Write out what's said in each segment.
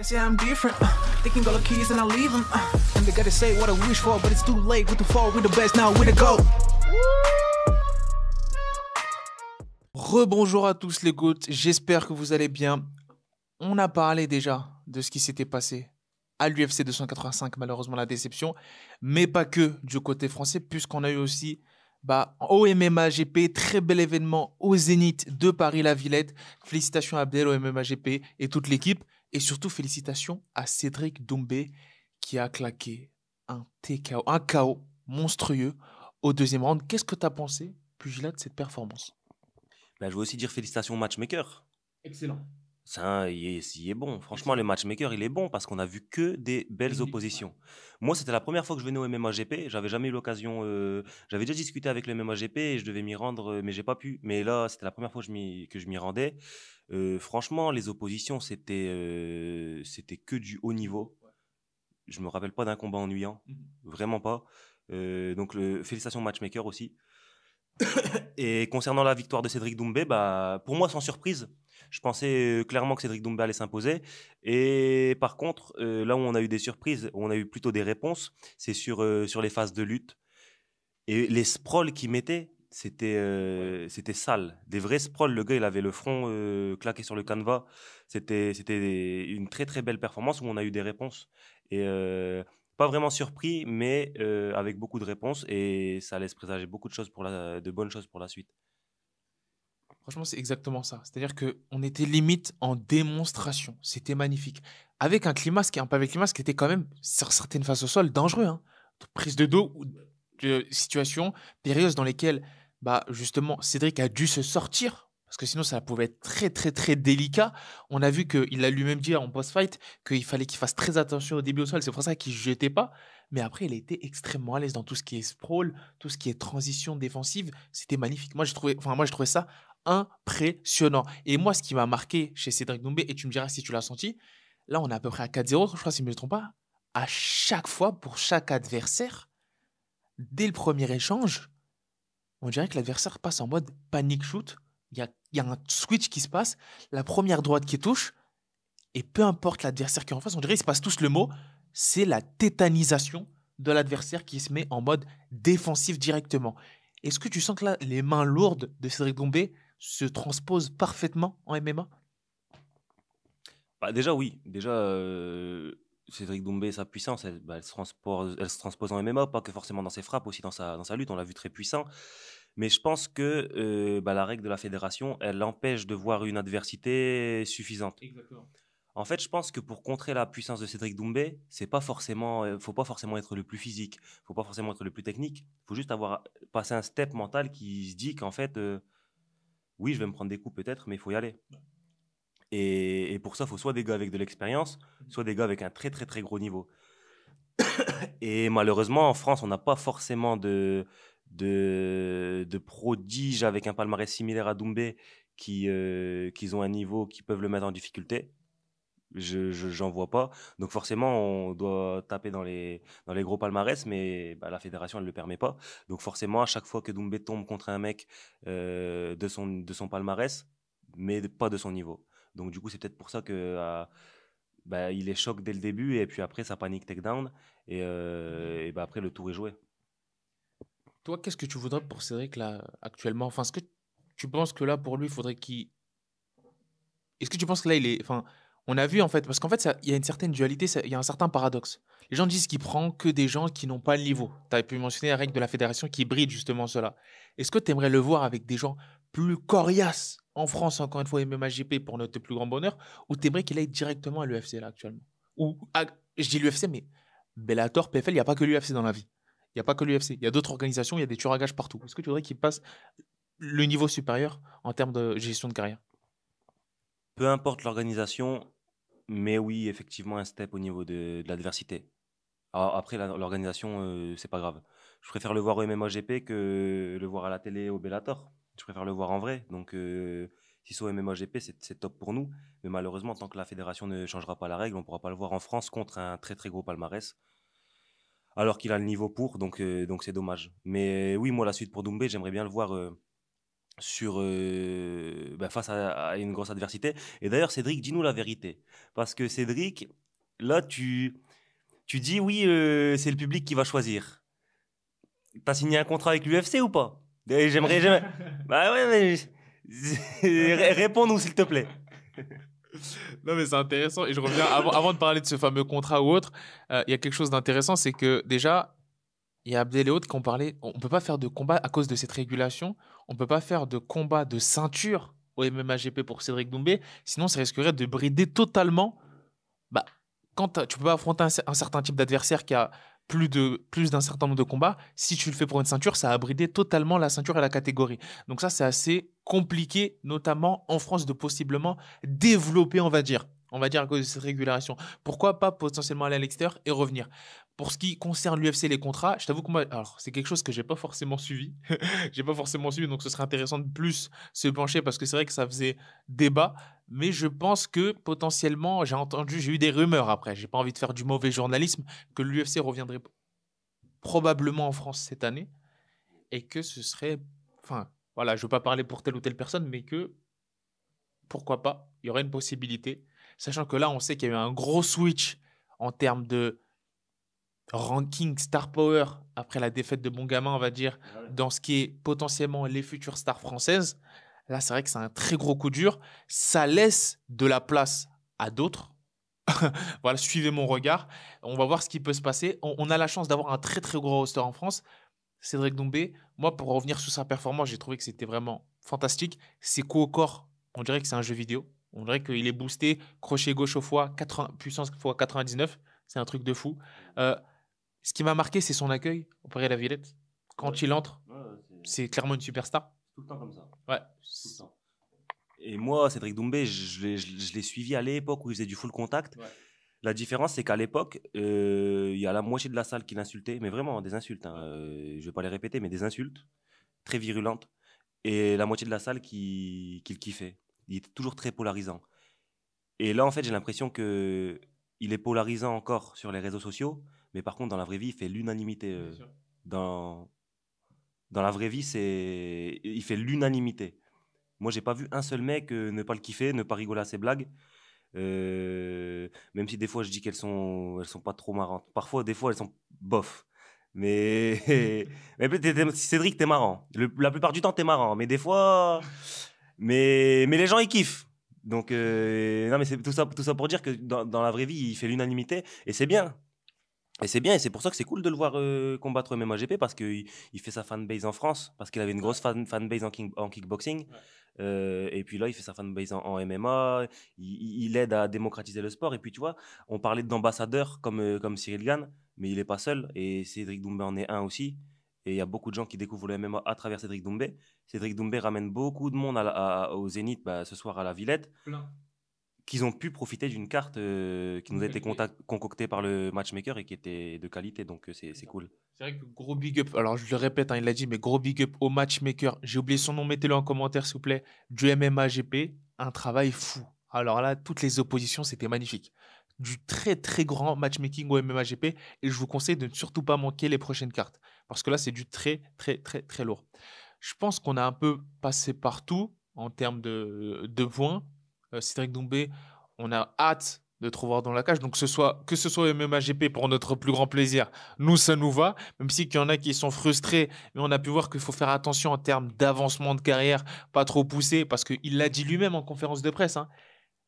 I'm different. Uh, they can go keys and leave them. Uh, and they gotta say what I wish for, but it's too late. The fall, the best now, the. Rebonjour à tous les gouttes, j'espère que vous allez bien. On a parlé déjà de ce qui s'était passé à l'UFC 285, malheureusement la déception, mais pas que du côté français, puisqu'on a eu aussi bah, au MMA GP, très bel événement au Zénith de Paris-La Villette. Félicitations à Abdel au MMA GP et toute l'équipe. Et surtout, félicitations à Cédric Doumbé qui a claqué un TKO, un KO monstrueux au deuxième round. Qu'est-ce que tu as pensé, Pugilat, de cette performance? Bah, Je veux aussi dire félicitations au matchmaker. Excellent. Ça, il est, bon. Franchement, le matchmaker, il est bon parce qu'on a vu que des belles oppositions. Moi, c'était la première fois que je venais au MMA GP. J'avais jamais eu l'occasion. Euh, j'avais déjà discuté avec le MMA GP et je devais m'y rendre, euh, mais j'ai pas pu. Mais là, c'était la première fois que je m'y rendais. Euh, franchement, les oppositions, c'était c'était que du haut niveau. Je me rappelle pas d'un combat ennuyant, mmh vraiment pas. donc, le, félicitations matchmaker aussi. et concernant la victoire de Cédric Doumbé, bah, pour moi, sans surprise, je pensais clairement que Cédric Doumbé allait s'imposer. Et par contre, là où on a eu des surprises, où on a eu plutôt des réponses, c'est sur, sur les phases de lutte. Et les sprawls qu'il mettait, c'était c'était sale. Des vrais sprawls. Le gars, il avait le front claqué sur le canevas. C'était c'était une très très belle performance où on a eu des réponses. Et pas vraiment surpris, mais avec beaucoup de réponses. Et ça laisse présager beaucoup de, choses pour la, de bonnes choses pour la suite. Franchement, c'est exactement ça. C'est-à-dire qu'on était limite en démonstration. C'était magnifique. Avec un climat, qui est un pavé climat, qui était quand même, sur certaines phases au sol, dangereux. Hein. Prise de dos, de situation, périlleuse dans lesquelles, bah, justement, Cédric a dû se sortir. Parce que sinon, ça pouvait être très, très, très délicat. On a vu qu'il a lui-même dit en post-fight qu'il fallait qu'il fasse très attention au début au sol. C'est pour ça qu'il ne jetait pas. Mais après, il était extrêmement à l'aise dans tout ce qui est sprawl, tout ce qui est transition défensive. C'était magnifique. Moi, j'ai trouvé, enfin, moi, je trouvais ça impressionnant. Et moi, ce qui m'a marqué chez Cédric Doumbé, et tu me diras si tu l'as senti, là, on est à peu près à 4-0, je crois, si je ne me trompe pas. À chaque fois, pour chaque adversaire, dès le premier échange, on dirait que l'adversaire passe en mode panic shoot. Il y a, un switch qui se passe, la première droite qui touche, et peu importe l'adversaire qui est en face, on dirait qu'ils se passe tous le mot, c'est la tétanisation de l'adversaire qui se met en mode défensif directement. Est-ce que tu sens que là, les mains lourdes de Cédric Doumbé se transpose parfaitement en MMA bah Déjà, oui. Déjà, euh, Cédric Doumbé, sa puissance, elle, bah, elle, se transpose, elle, se transpose, en MMA, pas que forcément dans ses frappes, aussi dans sa, dans sa lutte. On l'a vu très puissant. Mais je pense que euh, bah, la règle de la fédération, elle empêche de voir une adversité suffisante. Exactement. En fait, je pense que pour contrer la puissance de Cédric Doumbé, c'est pas forcément, euh, faut pas forcément être le plus physique, faut pas forcément être le plus technique. Il faut juste avoir passé un step mental qui se dit qu'en fait, oui, je vais me prendre des coups peut-être, mais il faut y aller. Et, pour ça, il faut soit des gars avec de l'expérience, soit des gars avec un très très très gros niveau. et malheureusement, en France, on n'a pas forcément de, de, de, prodiges avec un palmarès similaire à Doumbé qui, euh, qui ont un niveau qui peuvent le mettre en difficulté je j'en vois pas. Donc forcément, on doit taper dans les, dans les gros palmarès, mais bah, la fédération, elle ne le permet pas. Donc forcément, à chaque fois que Doumbé tombe contre un mec euh, de, son, de son palmarès, mais pas de son niveau. Donc du coup, c'est peut-être pour ça que euh, bah, il est choc dès le début, et puis après, ça panique takedown, et, euh, et bah, après, le tour est joué. Toi, qu'est-ce que tu voudrais pour Cédric là, actuellement? Enfin, est-ce que tu penses que là, pour lui, il faudrait qu'il... Est-ce que tu penses que là, il est... Enfin, on a vu en fait, parce qu'en fait, il y a une certaine dualité, il y a un certain paradoxe. Les gens disent qu'il prend que des gens qui n'ont pas le niveau. Tu as pu mentionner la règle de la fédération qui bride justement cela. Est-ce que tu aimerais le voir avec des gens plus coriaces en France, encore une fois, MMAGP pour notre plus grand bonheur, ou tu aimerais qu'il aille directement à l'UFC là actuellement? Ou, je dis l'UFC, mais Bellator, PFL, il n'y a pas que l'UFC dans la vie. Il n'y a pas que l'UFC. Il y a d'autres organisations, il y a des tueurs à gages partout. Est-ce que tu voudrais qu'il passe le niveau supérieur en termes de gestion de carrière? Peu importe l'organisation, mais oui, effectivement, un step au niveau de, l'adversité. Après, l'organisation, euh, c'est pas grave. Je préfère le voir au MMOGP que le voir à la télé au Bellator. Je préfère le voir en vrai. Donc, euh, si c'est au MMOGP, c'est top pour nous. Mais malheureusement, tant que la fédération ne changera pas la règle, on ne pourra pas le voir en France contre un très très gros palmarès. Alors qu'il a le niveau pour, donc euh, donc c'est dommage. Mais oui, moi, la suite pour Doumbé, j'aimerais bien le voir sur, euh, bah, face à, une grosse adversité. Et d'ailleurs, Cédric, dis-nous la vérité. Parce que Cédric, là, tu, tu dis oui, euh, c'est le public qui va choisir. T'as signé un contrat avec l'UFC ou pas? J'aimerais. bah ouais, mais. Réponds-nous, s'il te plaît. Non, mais c'est intéressant. Et je reviens, avant, avant, de parler de ce fameux contrat ou autre, euh, il y a quelque chose d'intéressant c'est que déjà, il y a Abdel et autres qui ont parlé. On ne peut pas faire de combat à cause de cette régulation. On ne peut pas faire de combat de ceinture au MMAGP pour Cédric Doumbé. Sinon, ça risquerait de brider totalement. Bah, quand tu peux pas affronter un, certain type d'adversaire qui a plus plus d'un certain nombre de combats, si tu le fais pour une ceinture, ça a bridé totalement la ceinture et la catégorie. Donc ça, c'est assez compliqué, notamment en France, de possiblement développer, on va dire, on va dire à cause de cette régulation. Pourquoi pas potentiellement aller à l'extérieur et revenir? Pour ce qui concerne l'UFC, les contrats, je t'avoue que moi, alors c'est quelque chose que j'ai pas forcément suivi. j'ai pas forcément suivi, donc ce serait intéressant de plus se pencher parce que c'est vrai que ça faisait débat. Mais je pense que potentiellement, j'ai entendu, j'ai eu des rumeurs après. J'ai pas envie de faire du mauvais journalisme que l'UFC reviendrait probablement en France cette année et que ce serait, enfin, voilà, je veux pas parler pour telle ou telle personne, mais que pourquoi pas, il y aurait une possibilité, sachant que là, on sait qu'il y a eu un gros switch en termes de ranking star power après la défaite de Bon Gamin, on va dire, dans ce qui est potentiellement les futures stars françaises. Là, c'est vrai que c'est un très gros coup dur. Ça laisse de la place à d'autres. voilà, suivez mon regard. On va voir ce qui peut se passer. On, a la chance d'avoir un très très gros roster en France. Cédric Doumbé, moi, pour revenir sur sa performance, j'ai trouvé que c'était vraiment fantastique. Ses coups au corps, on dirait que c'est un jeu vidéo. On dirait qu'il est boosté, crochet gauche au foie, 80, puissance fois 99. C'est un truc de fou. Euh, ce qui m'a marqué, c'est son accueil au Paris la Villette. Quand il entre, c'est clairement une superstar. Tout le temps comme ça. Ouais. Tout le temps. Et moi, Cédric Doumbé, je, l'ai suivi à l'époque où il faisait du full contact. La différence, c'est qu'à l'époque, euh, il y a la moitié de la salle qui l'insultait, mais vraiment des insultes. Hein. Euh, je ne vais pas les répéter, mais des insultes très virulentes. Et la moitié de la salle qui, qui le kiffait. Il était toujours très polarisant. Et là, en fait, j'ai l'impression que il est polarisant encore sur les réseaux sociaux, mais par contre, dans la vraie vie, il fait l'unanimité. Euh, dans, dans la vraie vie, c'est il fait l'unanimité. Moi, j'ai pas vu un seul mec euh, ne pas le kiffer, ne pas rigoler à ses blagues. Euh, même si des fois je dis qu'elles sont elles sont pas trop marrantes. Parfois, des fois, elles sont bof. Mais, mais Cédric, t'es marrant. la plupart du temps, t'es marrant. Mais des fois, mais mais les gens ils kiffent. Donc non, mais c'est tout ça tout ça pour dire que dans, dans la vraie vie, il fait l'unanimité et c'est bien. Et c'est bien, et c'est pour ça que c'est cool de le voir euh, combattre même GP parce qu'il il fait sa fanbase en France, parce qu'il avait une grosse fan, fanbase en, en kickboxing. Euh, et puis là, il fait sa fanbase en, en MMA, il, aide à démocratiser le sport. Et puis tu vois, on parlait d'ambassadeurs comme, euh, comme Cyril Gann, mais il n'est pas seul, et Cédric Doumbé en est un aussi. Et il y a beaucoup de gens qui découvrent le MMA à travers Cédric Doumbé. Cédric Doumbé ramène beaucoup de monde à, au Zénith bah, ce soir à la Villette. Plein qu'ils ont pu profiter d'une carte euh, qui nous a été concoctée par le matchmaker et qui était de qualité, donc euh, c'est cool. C'est vrai que gros big up, alors je le répète, hein, il l'a dit, mais gros big up au matchmaker. J'ai oublié son nom, mettez-le en commentaire s'il vous plaît. Du MMA GP, un travail fou. Alors là, toutes les oppositions, c'était magnifique. Du très très grand matchmaking au MMA GP et je vous conseille de ne surtout pas manquer les prochaines cartes parce que là, c'est du très très très très lourd. Je pense qu'on a un peu passé partout en termes de, de points. Euh, Cédric Doumbé, on a hâte de te revoir dans la cage. Donc, ce soit, que ce soit MMA GP pour notre plus grand plaisir, nous, ça nous va. Même si qu'il y en a qui sont frustrés, mais on a pu voir qu'il faut faire attention en termes d'avancement de carrière, pas trop pousser, parce qu'il l'a dit lui-même en conférence de presse. Hein.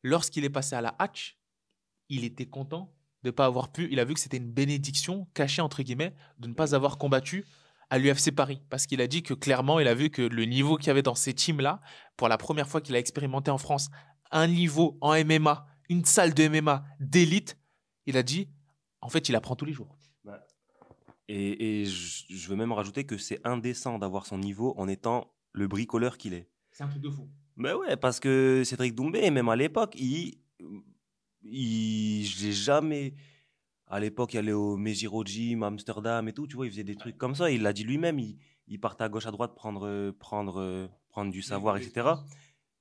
Lorsqu'il est passé à la hatch, il était content de ne pas avoir pu. Il a vu que c'était une bénédiction cachée, entre guillemets, de ne pas avoir combattu à l'UFC Paris. Parce qu'il a dit que clairement, il a vu que le niveau qu'il y avait dans ces teams-là, pour la première fois qu'il a expérimenté en France un niveau en MMA, une salle de MMA d'élite, il a dit, en fait, il apprend tous les jours. Et, je, veux même rajouter que c'est indécent d'avoir son niveau en étant le bricoleur qu'il est. C'est un truc de fou. Mais ouais, parce que Cédric Doumbé, même à l'époque, il, il, je l'ai jamais. À l'époque, il allait au Mejiro Gym, Amsterdam et tout, tu vois, il faisait des trucs comme ça. Il l'a dit lui-même, il, il partait à gauche, à droite prendre, prendre, prendre du savoir, etc.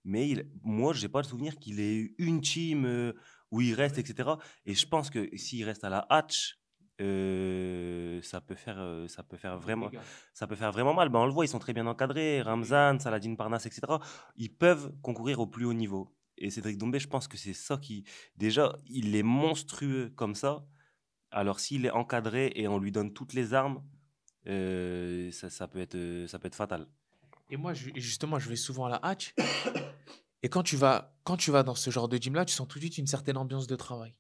Mais il, moi, je n'ai pas le souvenir qu'il ait eu une team euh, où il reste, etc. Et je pense que s'il reste à la hatch, euh, ça peut faire, euh, ça peut faire vraiment, ça peut faire vraiment mal. Ben, on le voit, ils sont très bien encadrés. Ramzan, Saladin Parnas, etc. Ils peuvent concourir au plus haut niveau. Et Cédric Doumbé, je pense que c'est ça qui, déjà, il est monstrueux comme ça. Alors s'il est encadré et on lui donne toutes les armes, euh, ça, ça, peut être, ça peut être fatal. Et moi, justement, je vais souvent à la hatch. Et quand tu vas, quand tu vas dans ce genre de gym-là, tu sens tout de suite une certaine ambiance de travail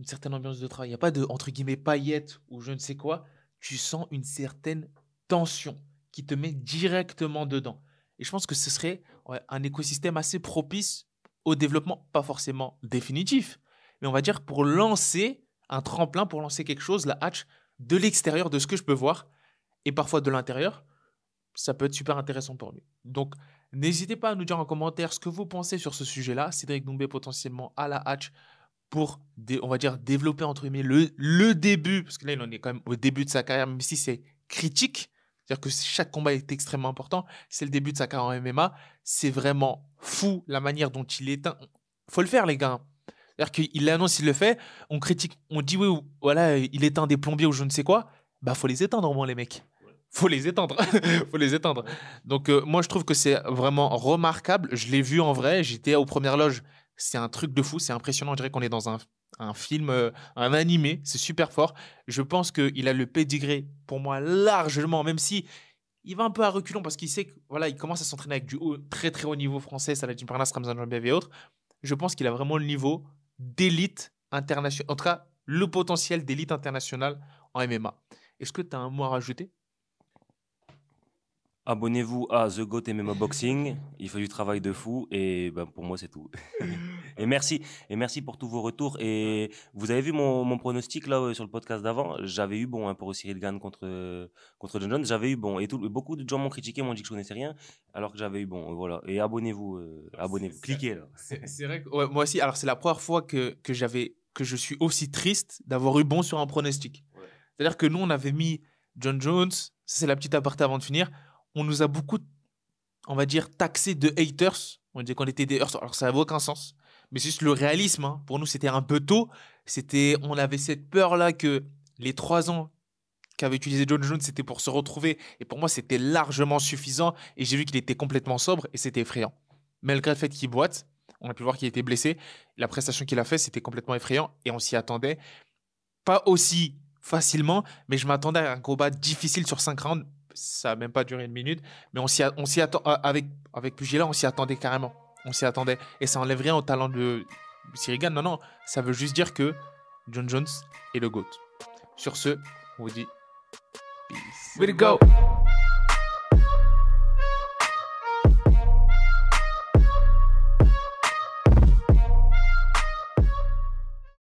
une certaine ambiance de travail. Il n'y a pas de, entre guillemets, paillettes ou je ne sais quoi. Tu sens une certaine tension qui te met directement dedans. Et je pense que ce serait un écosystème assez propice au développement, pas forcément définitif, mais on va dire pour lancer un tremplin, pour lancer quelque chose, la hatch, de l'extérieur, de ce que je peux voir, et parfois de l'intérieur, ça peut être super intéressant pour lui. Donc, n'hésitez pas à nous dire en commentaire ce que vous pensez sur ce sujet-là. Cédric Doumbé potentiellement à la hatch pour, on va dire, développer entre guillemets le, le début, parce que là, il en est quand même au début de sa carrière, même si c'est critique, c'est-à-dire que chaque combat est extrêmement important, c'est le début de sa carrière en MMA, c'est vraiment fou la manière dont il est. faut le faire, les gars. C'est-à-dire qu'il annonce, il le fait, on critique, on dit oui, voilà, il éteint des plombiers ou je ne sais quoi, bah faut les éteindre au moins, les mecs. Faut les éteindre, faut les éteindre. Donc euh, moi je trouve que c'est vraiment remarquable. Je l'ai vu en vrai. J'étais aux premières loges c'est un truc de fou, c'est impressionnant. On dirait qu'on est dans un, un film, euh, un animé. C'est super fort. Je pense qu'il a le pédigré pour moi largement, même si il va un peu à reculons parce qu'il sait que voilà, il commence à s'entraîner avec du haut, très très haut niveau français, Saladin Parnas, Ramzan Jambiev et autres. Je pense qu'il a vraiment le niveau d'élite internationale, en tout cas le potentiel d'élite internationale en MMA. Est-ce que tu as un mot à rajouter? Abonnez-vous à The Goat MMA Boxing. Il fait du travail de fou et ben, pour moi c'est tout. et merci et merci pour tous vos retours. Et vous avez vu mon, mon pronostic là euh, sur le podcast d'avant? J'avais eu bon hein, pour Cyril Gann contre contre John Jones. J'avais eu bon et tout, beaucoup de gens m'ont critiqué, m'ont dit que je connaissais rien, alors que j'avais eu bon. Voilà. Et abonnez-vous, euh, abonnez-vous, cliquez là. C'est vrai que moi aussi. Alors c'est la première fois que que j'avais que je suis aussi triste d'avoir eu bon sur un pronostic. C'est-à-dire que nous on avait mis John Jones. C'est la petite aparté avant de finir on nous a beaucoup, on va dire, taxé de haters. On disait qu'on était des haters, alors ça n'avait aucun sens. Mais c'est juste le réalisme. Hein. Pour nous, c'était un peu tôt. C'était, on avait cette peur-là que les trois ans qu'avait utilisé John Jones, c'était pour se retrouver. Et pour moi, c'était largement suffisant. Et j'ai vu qu'il était complètement sobre et c'était effrayant. Malgré le fait qu'il boite, on a pu voir qu'il était blessé. La prestation qu'il a fait, c'était complètement effrayant et on s'y attendait. Pas aussi facilement, mais je m'attendais à un combat difficile sur cinq rounds ça n'a même pas duré une minute, mais on s'y, attend, euh, avec, avec on s'y attendait carrément. On s'y attendait. Et ça enlève rien au talent de Sirigan. Non, non, ça veut juste dire que John Jones est le GOAT. Sur ce, on vous dit peace. Go!